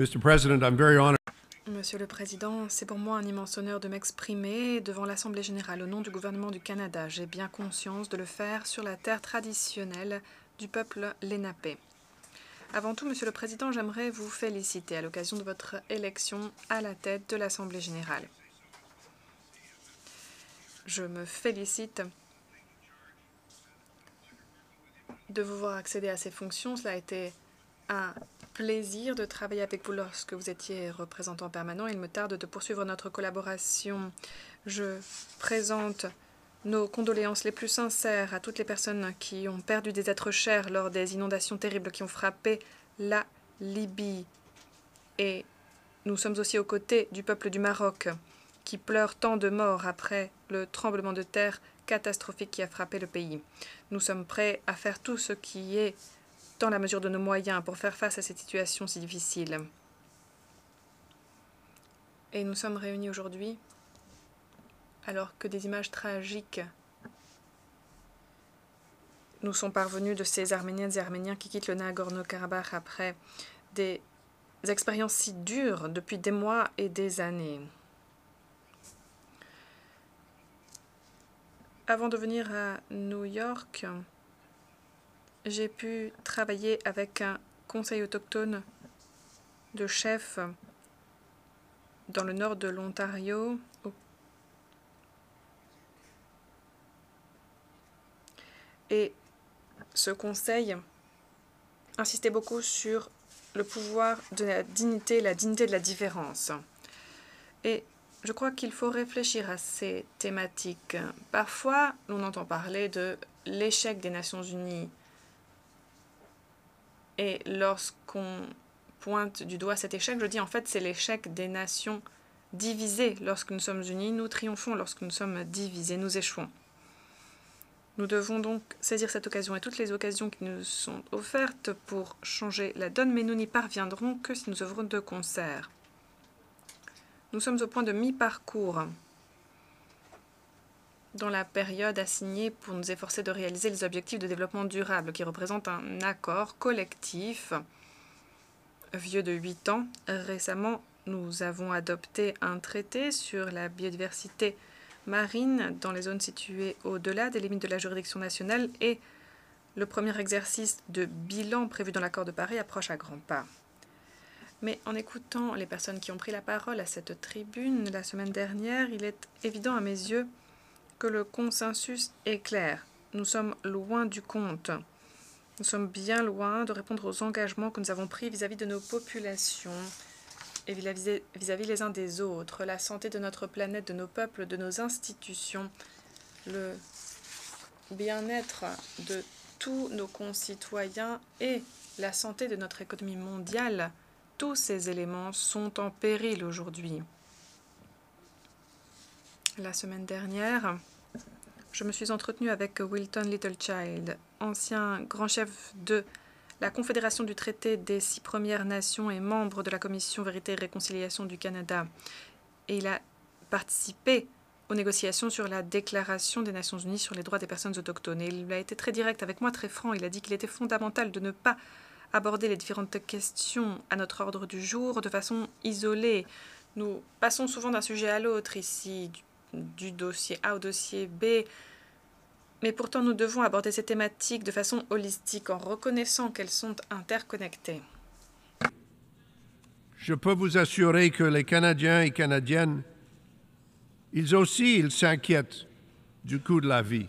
Mr. President, I'm very honored. Monsieur le Président, c'est pour moi un immense honneur de m'exprimer devant l'Assemblée générale au nom du gouvernement du Canada. J'ai bien conscience de le faire sur la terre traditionnelle du peuple Lénapé. Avant tout, Monsieur le Président, j'aimerais vous féliciter à l'occasion de votre élection à la tête de l'Assemblée générale. Je me félicite de vous voir accéder à ces fonctions. Cela a été un plaisir de travailler avec vous lorsque vous étiez représentant permanent. Il me tarde de poursuivre notre collaboration. Je présente nos condoléances les plus sincères à toutes les personnes qui ont perdu des êtres chers lors des inondations terribles qui ont frappé la Libye. Et nous sommes aussi aux côtés du peuple du Maroc qui pleure tant de morts après le tremblement de terre catastrophique qui a frappé le pays. Nous sommes prêts à faire tout ce qui est dans la mesure de nos moyens pour faire face à cette situation si difficile. Et nous sommes réunis aujourd'hui alors que des images tragiques nous sont parvenues de ces Arméniennes et Arméniens qui quittent le Nagorno-Karabakh après des expériences si dures depuis des mois et des années. Avant de venir à New York, j'ai pu travailler avec un conseil autochtone de chefs dans le nord de l'Ontario. Et ce conseil insistait beaucoup sur le pouvoir de la dignité, la dignité de la différence. Et je crois qu'il faut réfléchir à ces thématiques. Parfois, on entend parler de l'échec des Nations Unies et lorsqu'on pointe du doigt cet échec, je dis en fait c'est l'échec des nations divisées. Lorsque nous sommes unis, nous triomphons. Lorsque nous sommes divisés, nous échouons. Nous devons donc saisir cette occasion et toutes les occasions qui nous sont offertes pour changer la donne, mais nous n'y parviendrons que si nous œuvrons de concert. Nous sommes au point de mi-parcours dans la période assignée pour nous efforcer de réaliser les objectifs de développement durable, qui représentent un accord collectif vieux de huit ans. Récemment, nous avons adopté un traité sur la biodiversité marine dans les zones situées au-delà des limites de la juridiction nationale et le premier exercice de bilan prévu dans l'accord de Paris approche à grands pas. Mais en écoutant les personnes qui ont pris la parole à cette tribune la semaine dernière, il est évident à mes yeux que le consensus est clair. Nous sommes loin du compte. Nous sommes bien loin de répondre aux engagements que nous avons pris vis-à-vis de nos populations et vis-à-vis les uns des autres, la santé de notre planète, de nos peuples, de nos institutions, le bien-être de tous nos concitoyens et la santé de notre économie mondiale. Tous ces éléments sont en péril aujourd'hui. La semaine dernière, je me suis entretenue avec Wilton Littlechild, ancien grand chef de la Confédération du traité des six Premières Nations et membre de la Commission Vérité et Réconciliation du Canada. Et il a participé aux négociations sur la Déclaration des Nations Unies sur les droits des personnes autochtones. Il a été très direct avec moi, très franc. Il a dit qu'il était fondamental de ne pas aborder les différentes questions à notre ordre du jour de façon isolée. Nous passons souvent d'un sujet à l'autre ici, du dossier A au dossier B. Mais pourtant, nous devons aborder ces thématiques de façon holistique en reconnaissant qu'elles sont interconnectées. Je peux vous assurer que les Canadiens et Canadiennes, ils aussi, ils s'inquiètent du coût de la vie.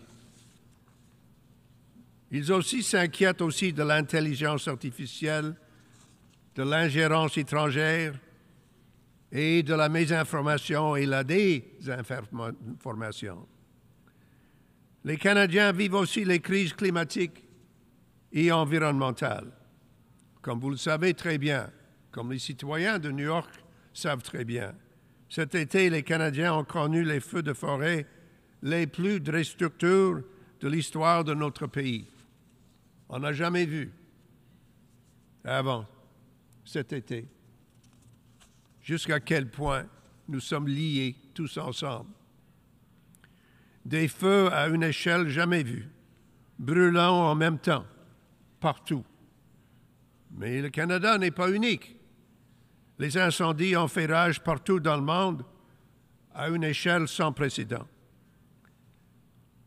Ils aussi s'inquiètent aussi de l'intelligence artificielle, de l'ingérence étrangère, et de la mésinformation et la désinformation. Les Canadiens vivent aussi les crises climatiques et environnementales. Comme vous le savez très bien, comme les citoyens de New York savent très bien, cet été, les Canadiens ont connu les feux de forêt les plus destructeurs de l'histoire de notre pays. On n'a jamais vu avant cet été jusqu'à quel point nous sommes liés tous ensemble. Des feux à une échelle jamais vue, brûlant en même temps, partout. Mais le Canada n'est pas unique. Les incendies ont fait rage partout dans le monde à une échelle sans précédent.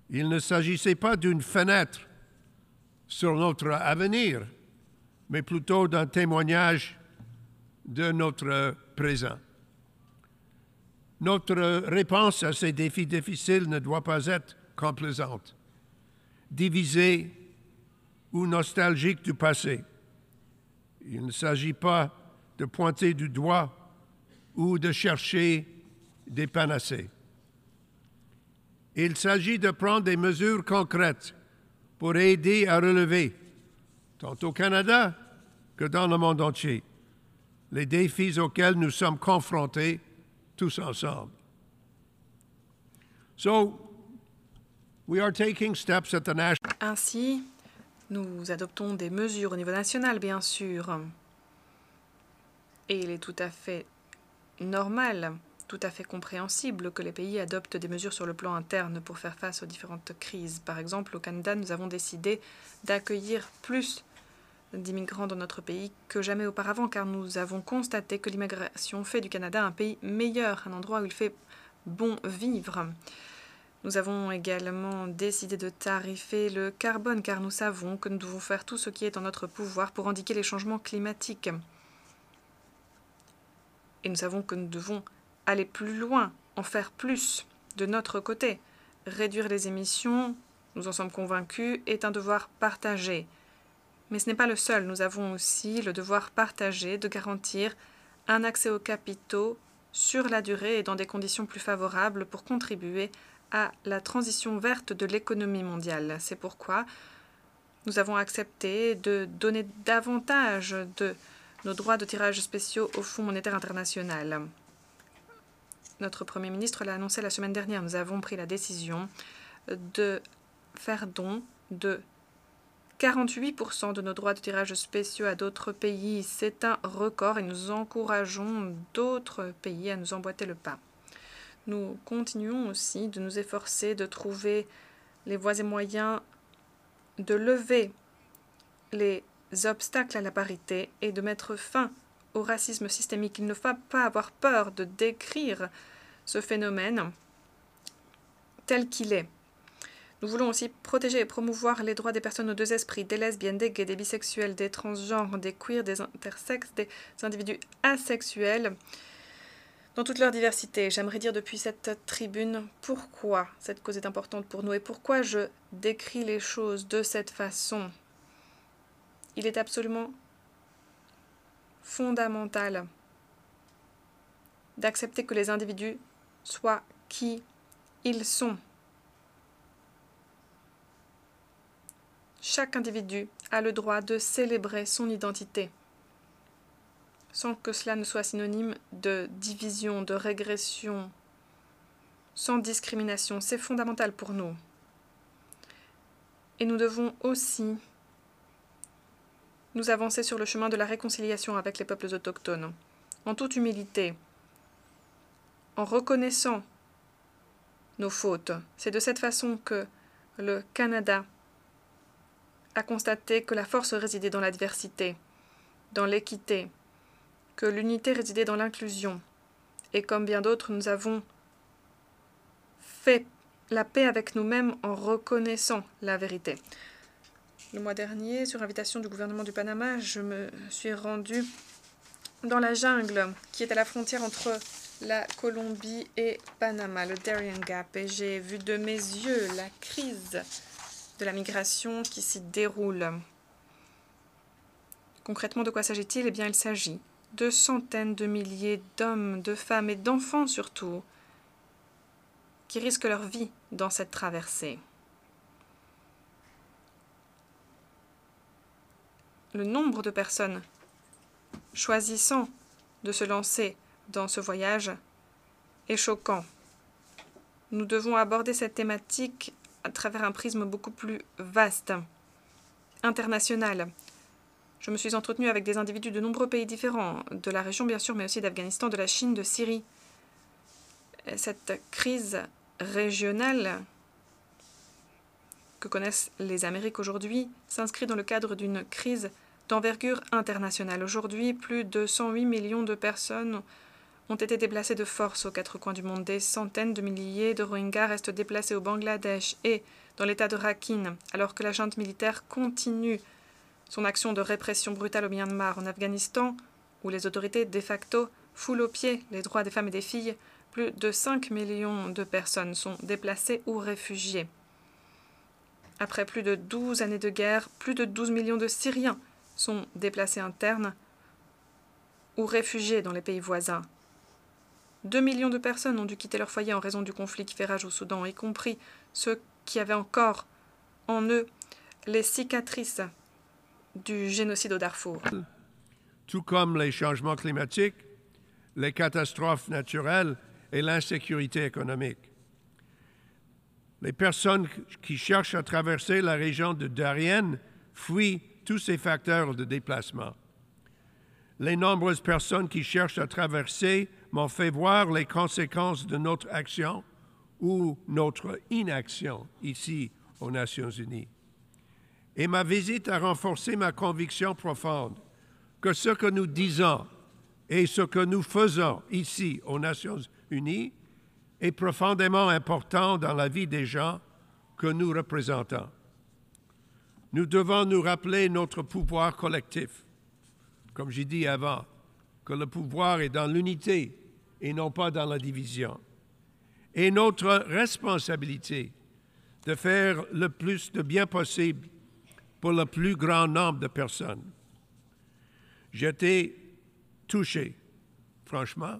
Il ne s'agissait pas d'une fenêtre sur notre avenir, mais plutôt d'un témoignage de notre présent. Notre réponse à ces défis difficiles ne doit pas être complaisante, divisée ou nostalgique du passé. Il ne s'agit pas de pointer du doigt ou de chercher des panacées. Il s'agit de prendre des mesures concrètes pour aider à relever, tant au Canada que dans le monde entier, les défis auxquels nous sommes confrontés tous ensemble. So, we are taking steps at the national Ainsi, nous adoptons des mesures au niveau national, bien sûr. Et il est tout à fait normal, tout à fait compréhensible que les pays adoptent des mesures sur le plan interne pour faire face aux différentes crises. Par exemple, au Canada, nous avons décidé d'accueillir plus d'immigrants dans notre pays que jamais auparavant, car nous avons constaté que l'immigration fait du Canada un pays meilleur, un endroit où il fait bon vivre. Nous avons également décidé de tarifer le carbone, car nous savons que nous devons faire tout ce qui est en notre pouvoir pour indiquer les changements climatiques. Et nous savons que nous devons aller plus loin, en faire plus de notre côté. Réduire les émissions, nous en sommes convaincus, est un devoir partagé. Mais ce n'est pas le seul. Nous avons aussi le devoir partagé de garantir un accès aux capitaux sur la durée et dans des conditions plus favorables pour contribuer à la transition verte de l'économie mondiale. C'est pourquoi nous avons accepté de donner davantage de nos droits de tirage spéciaux au Fonds monétaire international. Notre Premier ministre l'a annoncé la semaine dernière. Nous avons pris la décision de faire don de 48% de nos droits de tirage spéciaux à d'autres pays. C'est un record et nous encourageons d'autres pays à nous emboîter le pas. Nous continuons aussi de nous efforcer de trouver les voies et moyens de lever les obstacles à la parité et de mettre fin au racisme systémique. Il ne faut pas avoir peur de décrire ce phénomène tel qu'il est. Nous voulons aussi protéger et promouvoir les droits des personnes aux deux esprits, des lesbiennes, des gays, des bisexuels, des transgenres, des queers, des intersexes, des individus asexuels, dans toute leur diversité. J'aimerais dire depuis cette tribune pourquoi cette cause est importante pour nous et pourquoi je décris les choses de cette façon. Il est absolument fondamental d'accepter que les individus soient qui ils sont. Chaque individu a le droit de célébrer son identité sans que cela ne soit synonyme de division, de régression, sans discrimination. C'est fondamental pour nous. Et nous devons aussi nous avancer sur le chemin de la réconciliation avec les peuples autochtones, en toute humilité, en reconnaissant nos fautes. C'est de cette façon que le Canada a constaté que la force résidait dans la diversité, dans l'équité, que l'unité résidait dans l'inclusion. Et comme bien d'autres, nous avons fait la paix avec nous-mêmes en reconnaissant la vérité. Le mois dernier, sur invitation du gouvernement du Panama, je me suis rendue dans la jungle qui est à la frontière entre la Colombie et Panama, le Darien Gap, et j'ai vu de mes yeux la crise de la migration qui s'y déroule. Concrètement, de quoi s'agit-il? Eh bien, il s'agit de centaines de milliers d'hommes, de femmes et d'enfants surtout, qui risquent leur vie dans cette traversée. Le nombre de personnes choisissant de se lancer dans ce voyage est choquant. Nous devons aborder cette thématique à travers un prisme beaucoup plus vaste, international, je me suis entretenue avec des individus de nombreux pays différents, de la région bien sûr, mais aussi d'Afghanistan, de la Chine, de Syrie. Cette crise régionale que connaissent les Amériques aujourd'hui s'inscrit dans le cadre d'une crise d'envergure internationale. Aujourd'hui, plus de 108 millions de personnes ont été déplacées de force aux quatre coins du monde. Des centaines de milliers de Rohingyas restent déplacés au Bangladesh et dans l'état de Rakhine, alors que la junte militaire continue son action de répression brutale au Myanmar, en Afghanistan, où les autorités de facto foulent aux pieds les droits des femmes et des filles, plus de 5 millions de personnes sont déplacées ou réfugiées. Après plus de 12 années de guerre, plus de 12 millions de Syriens sont déplacés internes ou réfugiés dans les pays voisins. 2 millions de personnes ont dû quitter leur foyer en raison du conflit qui fait rage au Soudan, y compris ceux qui avaient encore en eux les cicatrices du génocide au Darfour. Tout comme les changements climatiques, les catastrophes naturelles et l'insécurité économique. Les personnes qui cherchent à traverser la région de Darien fuient tous ces facteurs de déplacement. Les nombreuses personnes qui cherchent à traverser m'ont fait voir les conséquences de notre action ou notre inaction ici aux Nations Unies. Et ma visite a renforcé ma conviction profonde que ce que nous disons et ce que nous faisons ici aux Nations Unies est profondément important dans la vie des gens que nous représentons. Nous devons nous rappeler notre pouvoir collectif. Comme j'ai dit avant, que le pouvoir est dans l'unité et non pas dans la division. Et notre responsabilité de faire le plus de bien possible pour le plus grand nombre de personnes. J'étais touché, franchement,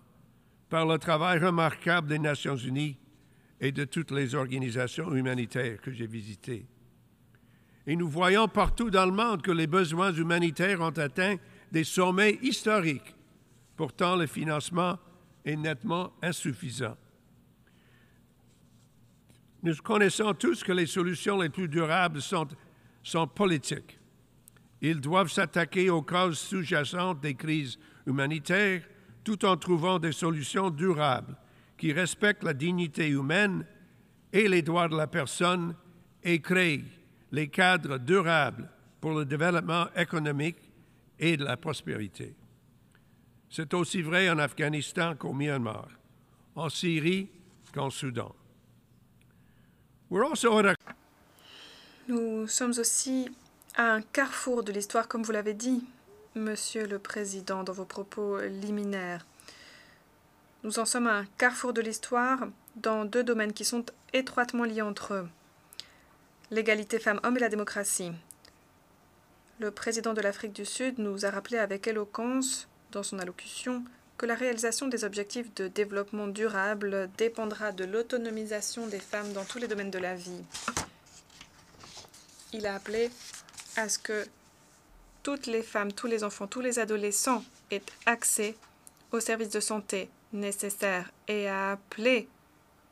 par le travail remarquable des Nations Unies et de toutes les organisations humanitaires que j'ai visitées. Et nous voyons partout dans le monde que les besoins humanitaires ont atteint des sommets historiques. Pourtant, le financement est nettement insuffisant. Nous connaissons tous que les solutions les plus durables sont, politiques. Ils doivent s'attaquer aux causes sous-jacentes des crises humanitaires tout en trouvant des solutions durables qui respectent la dignité humaine et les droits de la personne et créent les cadres durables pour le développement économique et de la prospérité. C'est aussi vrai en Afghanistan qu'au Myanmar, en Syrie qu'en Soudan. Nous sommes aussi à un carrefour de l'histoire, comme vous l'avez dit, Monsieur le Président, dans vos propos liminaires. Nous en sommes à un carrefour de l'histoire dans deux domaines qui sont étroitement liés entre eux. L'égalité femmes-hommes et la démocratie. Le président de l'Afrique du Sud nous a rappelé avec éloquence, dans son allocution, que la réalisation des objectifs de développement durable dépendra de l'autonomisation des femmes dans tous les domaines de la vie. Il a appelé à ce que toutes les femmes, tous les enfants, tous les adolescents aient accès aux services de santé nécessaires et à appeler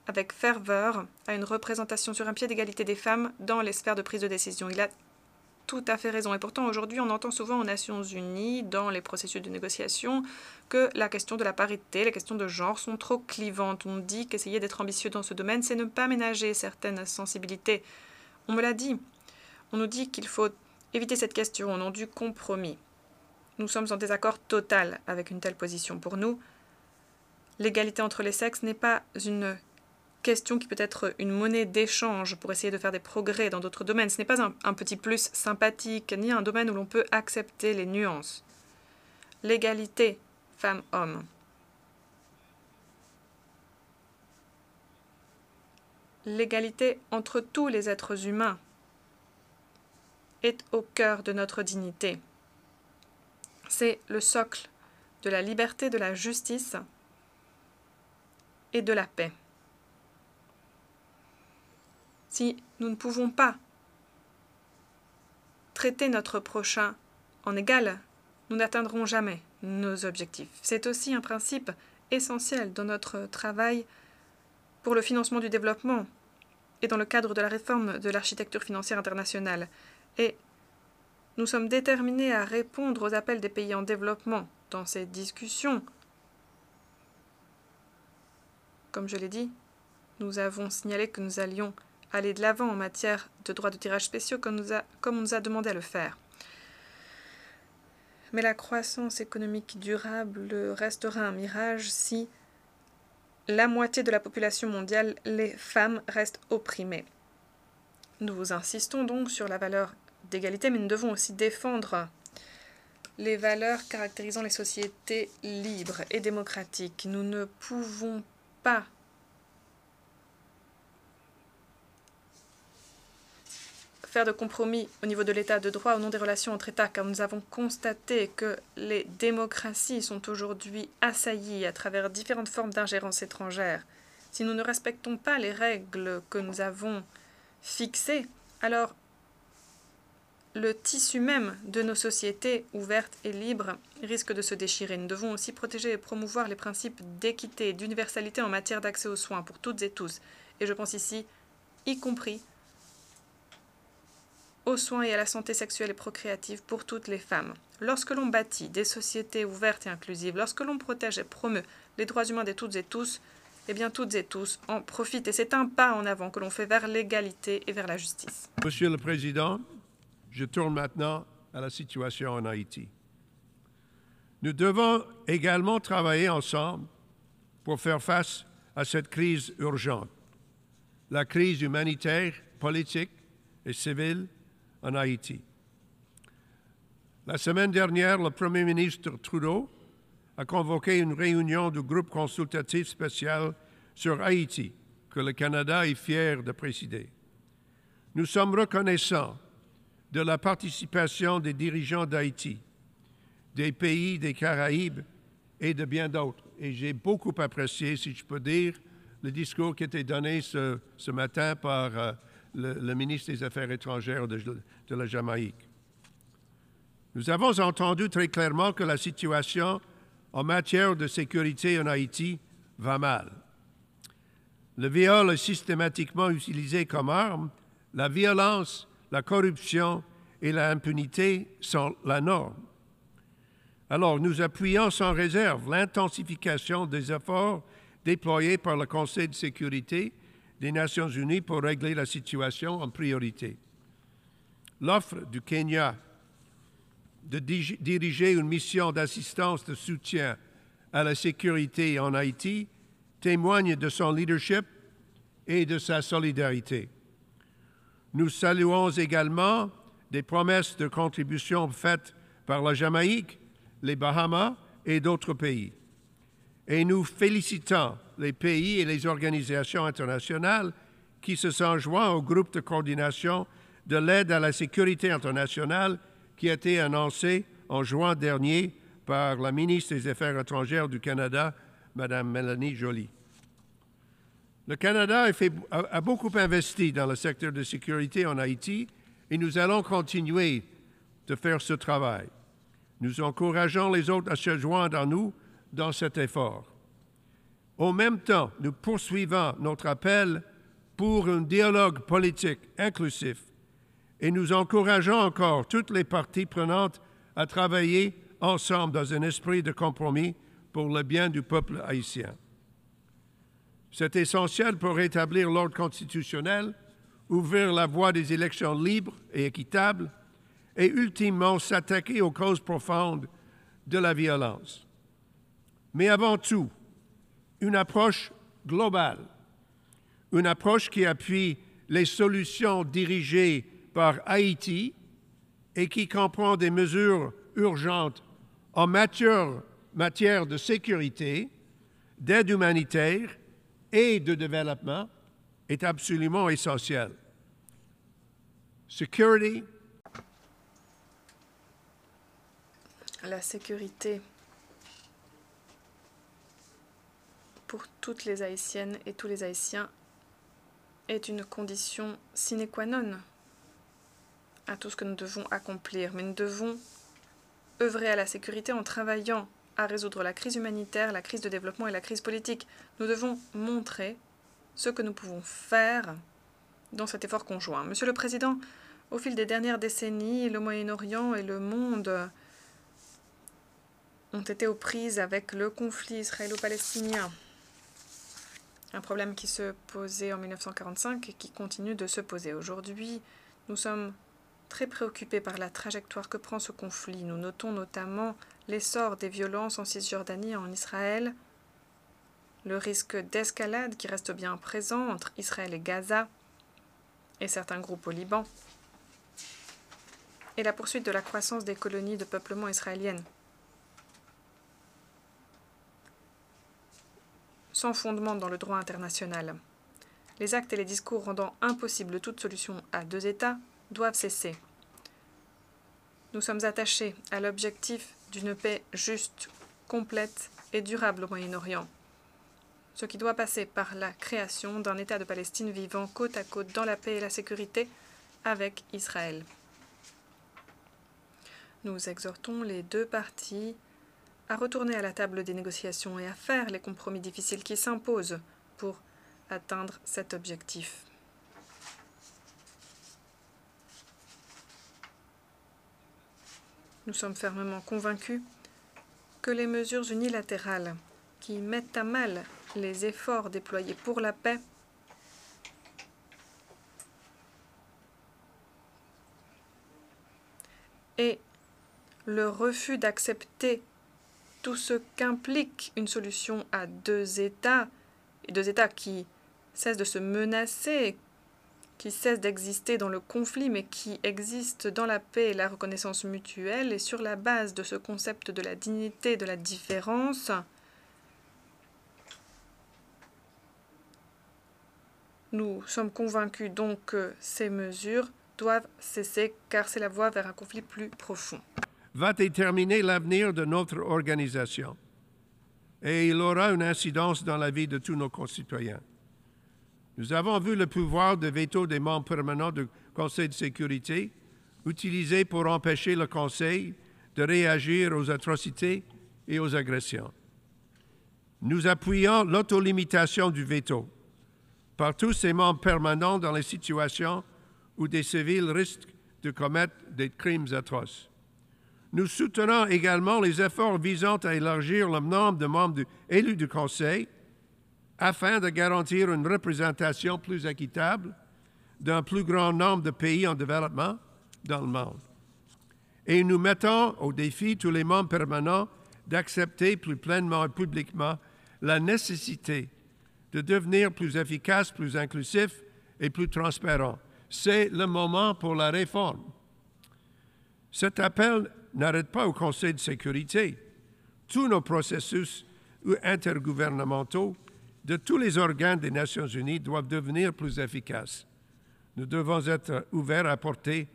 avec ferveur à une représentation sur un pied d'égalité des femmes dans les sphères de prise de décision. A tout à fait raison. Et pourtant, aujourd'hui, on entend souvent aux Nations Unies, dans les processus de négociation, que la question de la parité, la question de genre sont trop clivantes. On dit qu'essayer d'être ambitieux dans ce domaine, c'est ne pas ménager certaines sensibilités. On me l'a dit. On nous dit qu'il faut éviter cette question au nom du compromis. Nous sommes en désaccord total avec une telle position. Pour nous, l'égalité entre les sexes n'est pas une question qui peut être une monnaie d'échange pour essayer de faire des progrès dans d'autres domaines. Ce n'est pas un, petit plus sympathique, ni un domaine où l'on peut accepter les nuances. L'égalité femmes-hommes. L'égalité entre tous les êtres humains est au cœur de notre dignité. C'est le socle de la liberté, de la justice et de la paix. Si nous ne pouvons pas traiter notre prochain en égal, nous n'atteindrons jamais nos objectifs. C'est aussi un principe essentiel dans notre travail pour le financement du développement et dans le cadre de la réforme de l'architecture financière internationale. Et nous sommes déterminés à répondre aux appels des pays en développement dans ces discussions. Comme je l'ai dit, nous avons signalé que nous allions aller de l'avant en matière de droits de tirage spéciaux comme, on nous a demandé à le faire. Mais la croissance économique durable restera un mirage si la moitié de la population mondiale, les femmes, restent opprimées. Nous insistons donc sur la valeur d'égalité, mais nous devons aussi défendre les valeurs caractérisant les sociétés libres et démocratiques. Nous ne pouvons pas faire de compromis au niveau de l'état de droit au nom des relations entre États, car nous avons constaté que les démocraties sont aujourd'hui assaillies à travers différentes formes d'ingérence étrangère. Si nous ne respectons pas les règles que nous avons fixées, alors le tissu même de nos sociétés ouvertes et libres risque de se déchirer. Nous devons aussi protéger et promouvoir les principes d'équité et d'universalité en matière d'accès aux soins pour toutes et tous. Et je pense ici, y compris aux soins et à la santé sexuelle et procréative pour toutes les femmes. Lorsque l'on bâtit des sociétés ouvertes et inclusives, lorsque l'on protège et promeut les droits humains de toutes et tous, eh bien toutes et tous en profitent. Et c'est un pas en avant que l'on fait vers l'égalité et vers la justice. Monsieur le Président, je tourne maintenant à la situation en Haïti. Nous devons également travailler ensemble pour faire face à cette crise urgente, la crise humanitaire, politique et civile en Haïti. La semaine dernière, le Premier ministre Trudeau a convoqué une réunion du groupe consultatif spécial sur Haïti, que le Canada est fier de présider. Nous sommes reconnaissants de la participation des dirigeants d'Haïti, des pays des Caraïbes et de bien d'autres. Et j'ai beaucoup apprécié, si je peux dire, le discours qui a été donné ce, matin par euh, le, ministre des Affaires étrangères de, de la Jamaïque. Nous avons entendu très clairement que la situation en matière de sécurité en Haïti va mal. Le viol est systématiquement utilisé comme arme, la violence, la corruption et l'impunité sont la norme. Alors, nous appuyons sans réserve l'intensification des efforts déployés par le Conseil de sécurité des Nations unies pour régler la situation en priorité. L'offre du Kenya de diriger une mission d'assistance de soutien à la sécurité en Haïti témoigne de son leadership et de sa solidarité. Nous saluons également des promesses de contribution faites par la Jamaïque, les Bahamas et d'autres pays. Et nous félicitons les pays et les organisations internationales qui se sont joints au groupe de coordination de l'aide à la sécurité internationale qui a été annoncé en juin dernier par la ministre des Affaires étrangères du Canada, Mme Mélanie Joly. Le Canada a, a, beaucoup investi dans le secteur de sécurité en Haïti et nous allons continuer de faire ce travail. Nous encourageons les autres à se joindre à nous dans cet effort. En même temps, nous poursuivons notre appel pour un dialogue politique inclusif et nous encourageons encore toutes les parties prenantes à travailler ensemble dans un esprit de compromis pour le bien du peuple haïtien. C'est essentiel pour rétablir l'ordre constitutionnel, ouvrir la voie des élections libres et équitables et ultimement s'attaquer aux causes profondes de la violence. Mais avant tout, une approche globale, une approche qui appuie les solutions dirigées par Haïti et qui comprend des mesures urgentes en matière, de sécurité, d'aide humanitaire et de développement est absolument essentielle. La sécurité pour toutes les Haïtiennes et tous les Haïtiens est une condition sine qua non à tout ce que nous devons accomplir. Mais nous devons œuvrer à la sécurité en travaillant à résoudre la crise humanitaire, la crise de développement et la crise politique. Nous devons montrer ce que nous pouvons faire dans cet effort conjoint. Monsieur le Président, au fil des dernières décennies, le Moyen-Orient et le monde ont été aux prises avec le conflit israélo-palestinien un problème qui se posait en 1945 et qui continue de se poser aujourd'hui. Nous sommes très préoccupés par la trajectoire que prend ce conflit. Nous notons notamment l'essor des violences en Cisjordanie et en Israël, le risque d'escalade qui reste bien présent entre Israël et Gaza et certains groupes au Liban, et la poursuite de la croissance des colonies de peuplement israéliennes. Sans fondement dans le droit international. Les actes et les discours rendant impossible toute solution à deux États doivent cesser. Nous sommes attachés à l'objectif d'une paix juste, complète et durable au Moyen-Orient, ce qui doit passer par la création d'un État de Palestine vivant côte à côte dans la paix et la sécurité avec Israël. Nous exhortons les deux parties à retourner à la table des négociations et à faire les compromis difficiles qui s'imposent pour atteindre cet objectif. Nous sommes fermement convaincus que les mesures unilatérales qui mettent à mal les efforts déployés pour la paix et le refus d'accepter tout ce qu'implique une solution à deux États, et deux États qui cessent de se menacer, qui cessent d'exister dans le conflit, mais qui existent dans la paix et la reconnaissance mutuelle, et sur la base de ce concept de la dignité, de la différence, nous sommes convaincus donc que ces mesures doivent cesser, car c'est la voie vers un conflit plus profond. Va déterminer l'avenir de notre organisation et il aura une incidence dans la vie de tous nos concitoyens. Nous avons vu le pouvoir de veto des membres permanents du Conseil de sécurité utilisé pour empêcher le Conseil de réagir aux atrocités et aux agressions. Nous appuyons l'autolimitation du veto par tous ces membres permanents dans les situations où des civils risquent de commettre des crimes atroces. Nous soutenons également les efforts visant à élargir le nombre de membres élus du Conseil afin de garantir une représentation plus équitable d'un plus grand nombre de pays en développement dans le monde. Et nous mettons au défi tous les membres permanents d'accepter plus pleinement et publiquement la nécessité de devenir plus efficace, plus inclusif et plus transparent. C'est le moment pour la réforme. Cet appel n'arrête pas au Conseil de sécurité. Tous nos processus intergouvernementaux de tous les organes des Nations unies doivent devenir plus efficaces. Nous devons être ouverts à apporter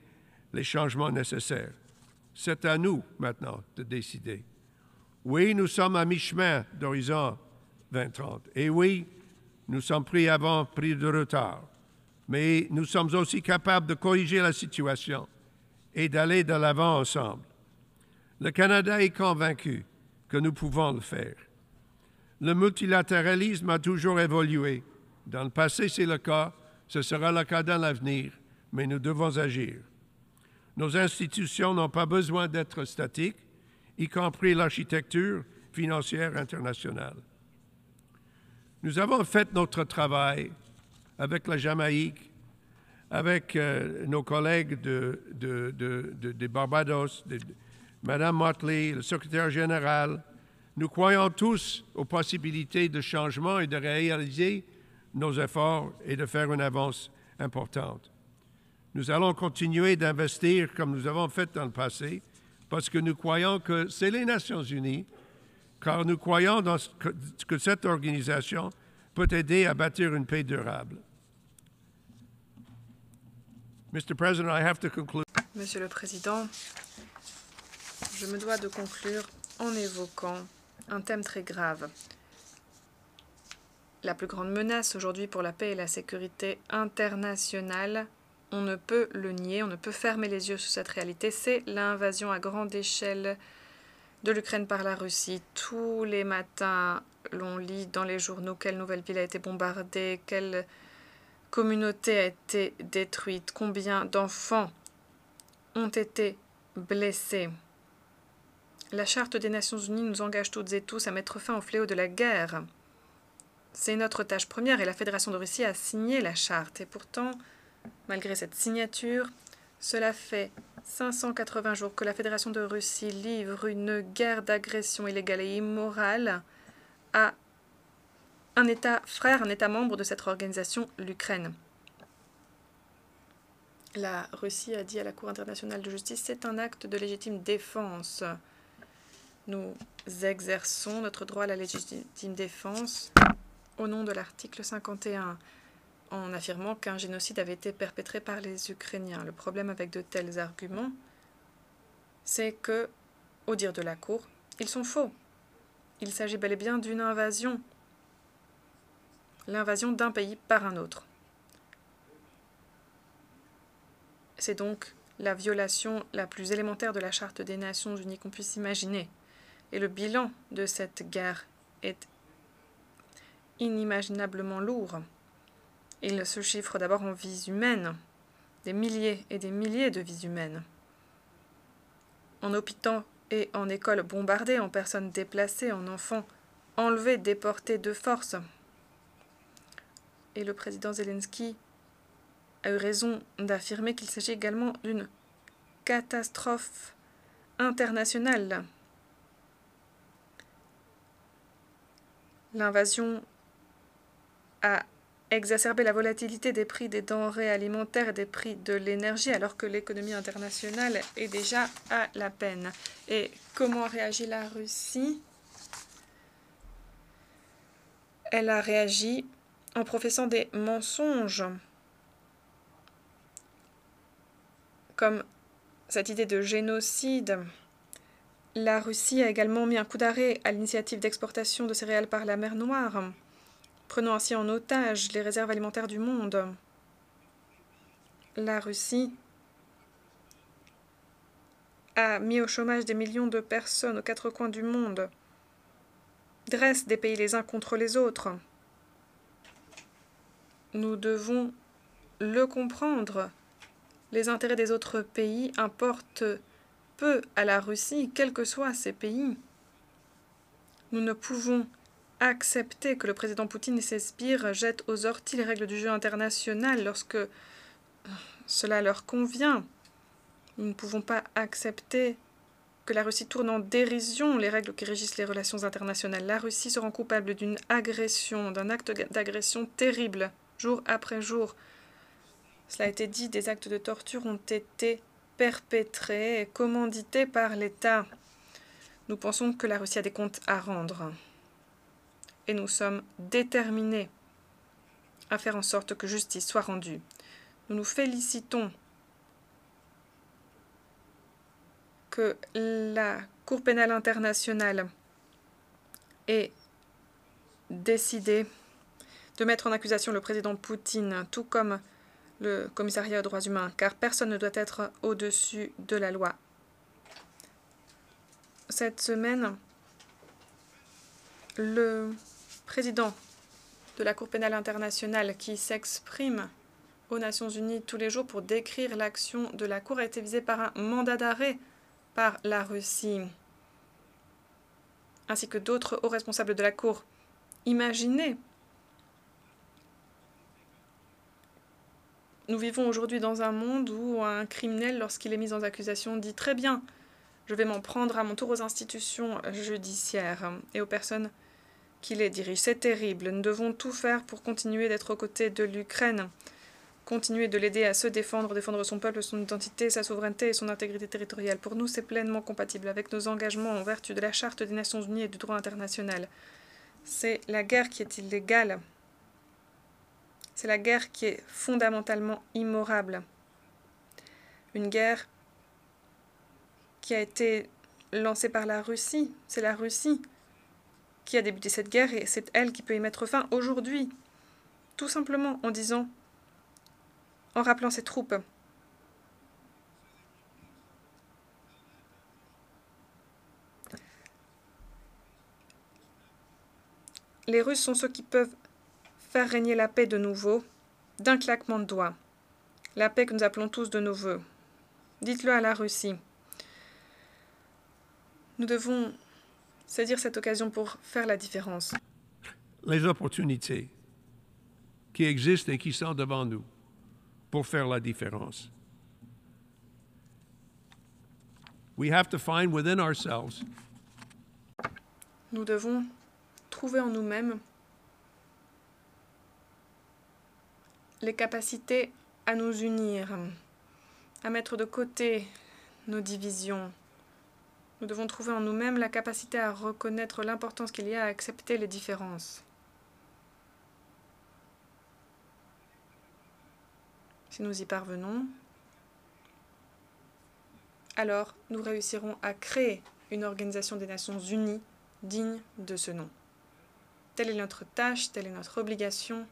les changements nécessaires. C'est à nous maintenant de décider. Oui, nous sommes à mi-chemin d'horizon 2030. Et oui, nous sommes pris avant, pris de retard. Mais nous sommes aussi capables de corriger la situation et d'aller de l'avant ensemble. Le Canada est convaincu que nous pouvons le faire. Le multilatéralisme a toujours évolué. Dans le passé, c'est le cas, ce sera le cas dans l'avenir, mais nous devons agir. Nos institutions n'ont pas besoin d'être statiques, y compris l'architecture financière internationale. Nous avons fait notre travail avec la Jamaïque, avec euh, nos collègues de, de, Barbados, Madame Motley, le secrétaire général, nous croyons tous aux possibilités de changement et de réaliser nos efforts et de faire une avance importante. Nous allons continuer d'investir comme nous avons fait dans le passé parce que nous croyons que c'est les Nations Unies, car nous croyons que, cette organisation peut aider à bâtir une paix durable. Monsieur le Président, je me dois de conclure en évoquant un thème très grave. La plus grande menace aujourd'hui pour la paix et la sécurité internationale, on ne peut le nier, on ne peut fermer les yeux sur cette réalité, c'est l'invasion à grande échelle de l'Ukraine par la Russie. Tous les matins, l'on lit dans les journaux quelle nouvelle ville a été bombardée, quelle communauté a été détruite, combien d'enfants ont été blessés. La Charte des Nations Unies nous engage toutes et tous à mettre fin au fléau de la guerre. C'est notre tâche première et la Fédération de Russie a signé la Charte. Et pourtant, malgré cette signature, Cela fait 580 jours que la Fédération de Russie livre une guerre d'agression illégale et immorale à un État frère, un État membre de cette organisation, l'Ukraine. La Russie a dit à la Cour internationale de justice c'est un acte de légitime défense. Nous exerçons notre droit à la légitime défense au nom de l'article 51 en affirmant qu'un génocide avait été perpétré par les Ukrainiens. Le problème avec de tels arguments, c'est que, au dire de la Cour, ils sont faux. Il s'agit bel et bien d'une invasion. L'invasion d'un pays par un autre. C'est donc la violation la plus élémentaire de la Charte des Nations Unies qu'on puisse imaginer. Et le bilan de cette guerre est inimaginablement lourd. Il se chiffre d'abord en vies humaines, des milliers et des milliers de vies humaines. En hôpitaux et en écoles bombardées, en personnes déplacées, en enfants enlevés, déportés de force. Et le président Zelensky a eu raison d'affirmer qu'il s'agit également d'une catastrophe internationale. L'invasion a exacerbé la volatilité des prix des denrées alimentaires et des prix de l'énergie alors que l'économie internationale est déjà à la peine. Et comment réagit la Russie? Elle a réagi en professant des mensonges comme cette idée de génocide. La Russie a également mis un coup d'arrêt à l'initiative d'exportation de céréales par la mer Noire prenant ainsi en otage les réserves alimentaires du monde. La Russie a mis au chômage des millions de personnes aux quatre coins du monde, dresse des pays les uns contre les autres. Nous devons le comprendre. Les intérêts des autres pays importent peu à la Russie, quels que soient ces pays. Nous ne pouvons accepter que le président Poutine et ses sbires jettent aux orties les règles du jeu international lorsque cela leur convient. Nous ne pouvons pas accepter que la Russie tourne en dérision les règles qui régissent les relations internationales. La Russie se rend coupable d'une agression, d'un acte d'agression terrible, jour après jour. Cela a été dit, des actes de torture ont été perpétrés et commandités par l'État. Nous pensons que la Russie a des comptes à rendre et nous sommes déterminés à faire en sorte que justice soit rendue. Nous nous félicitons que la Cour pénale internationale ait décidé de mettre en accusation le président Poutine, tout comme le commissariat aux droits humains, car personne ne doit être au-dessus de la loi. Cette semaine, le président de la Cour pénale internationale qui s'exprime aux Nations Unies tous les jours pour décrire l'action de la Cour a été visé par un mandat d'arrêt par la Russie, ainsi que d'autres hauts responsables de la Cour. Imaginez Nous vivons aujourd'hui dans un monde où un criminel, lorsqu'il est mis en accusation, dit très bien, je vais m'en prendre à mon tour aux institutions judiciaires et aux personnes qui les dirige. C'est terrible. Nous devons tout faire pour continuer d'être aux côtés de l'Ukraine, continuer de l'aider à se défendre, défendre son peuple, son identité, sa souveraineté et son intégrité territoriale. Pour nous, c'est pleinement compatible avec nos engagements en vertu de la Charte des Nations Unies et du droit international. C'est la guerre qui est illégale. C'est la guerre qui est fondamentalement immorable. Une guerre qui a été lancée par la Russie. C'est la Russie qui a débuté cette guerre et c'est elle qui peut y mettre fin aujourd'hui. Tout simplement en disant, en rappelant ses troupes. Les Russes sont ceux qui peuvent faire régner la paix de nouveau, d'un claquement de doigts. La paix que nous appelons tous de nos voeux. Dites-le à la Russie. Nous devons saisir cette occasion pour faire la différence. Les opportunités qui existent et qui sont devant nous pour faire la différence. we have to find within ourselves Nous devons trouver en nous-mêmes les capacités à nous unir, à mettre de côté nos divisions. Nous devons trouver en nous-mêmes la capacité à reconnaître l'importance qu'il y a à accepter les différences. Si nous y parvenons, alors nous réussirons à créer une organisation des Nations Unies digne de ce nom. Telle est notre tâche, telle est notre obligation.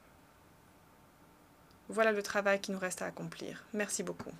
Voilà le travail qui nous reste à accomplir. Merci beaucoup.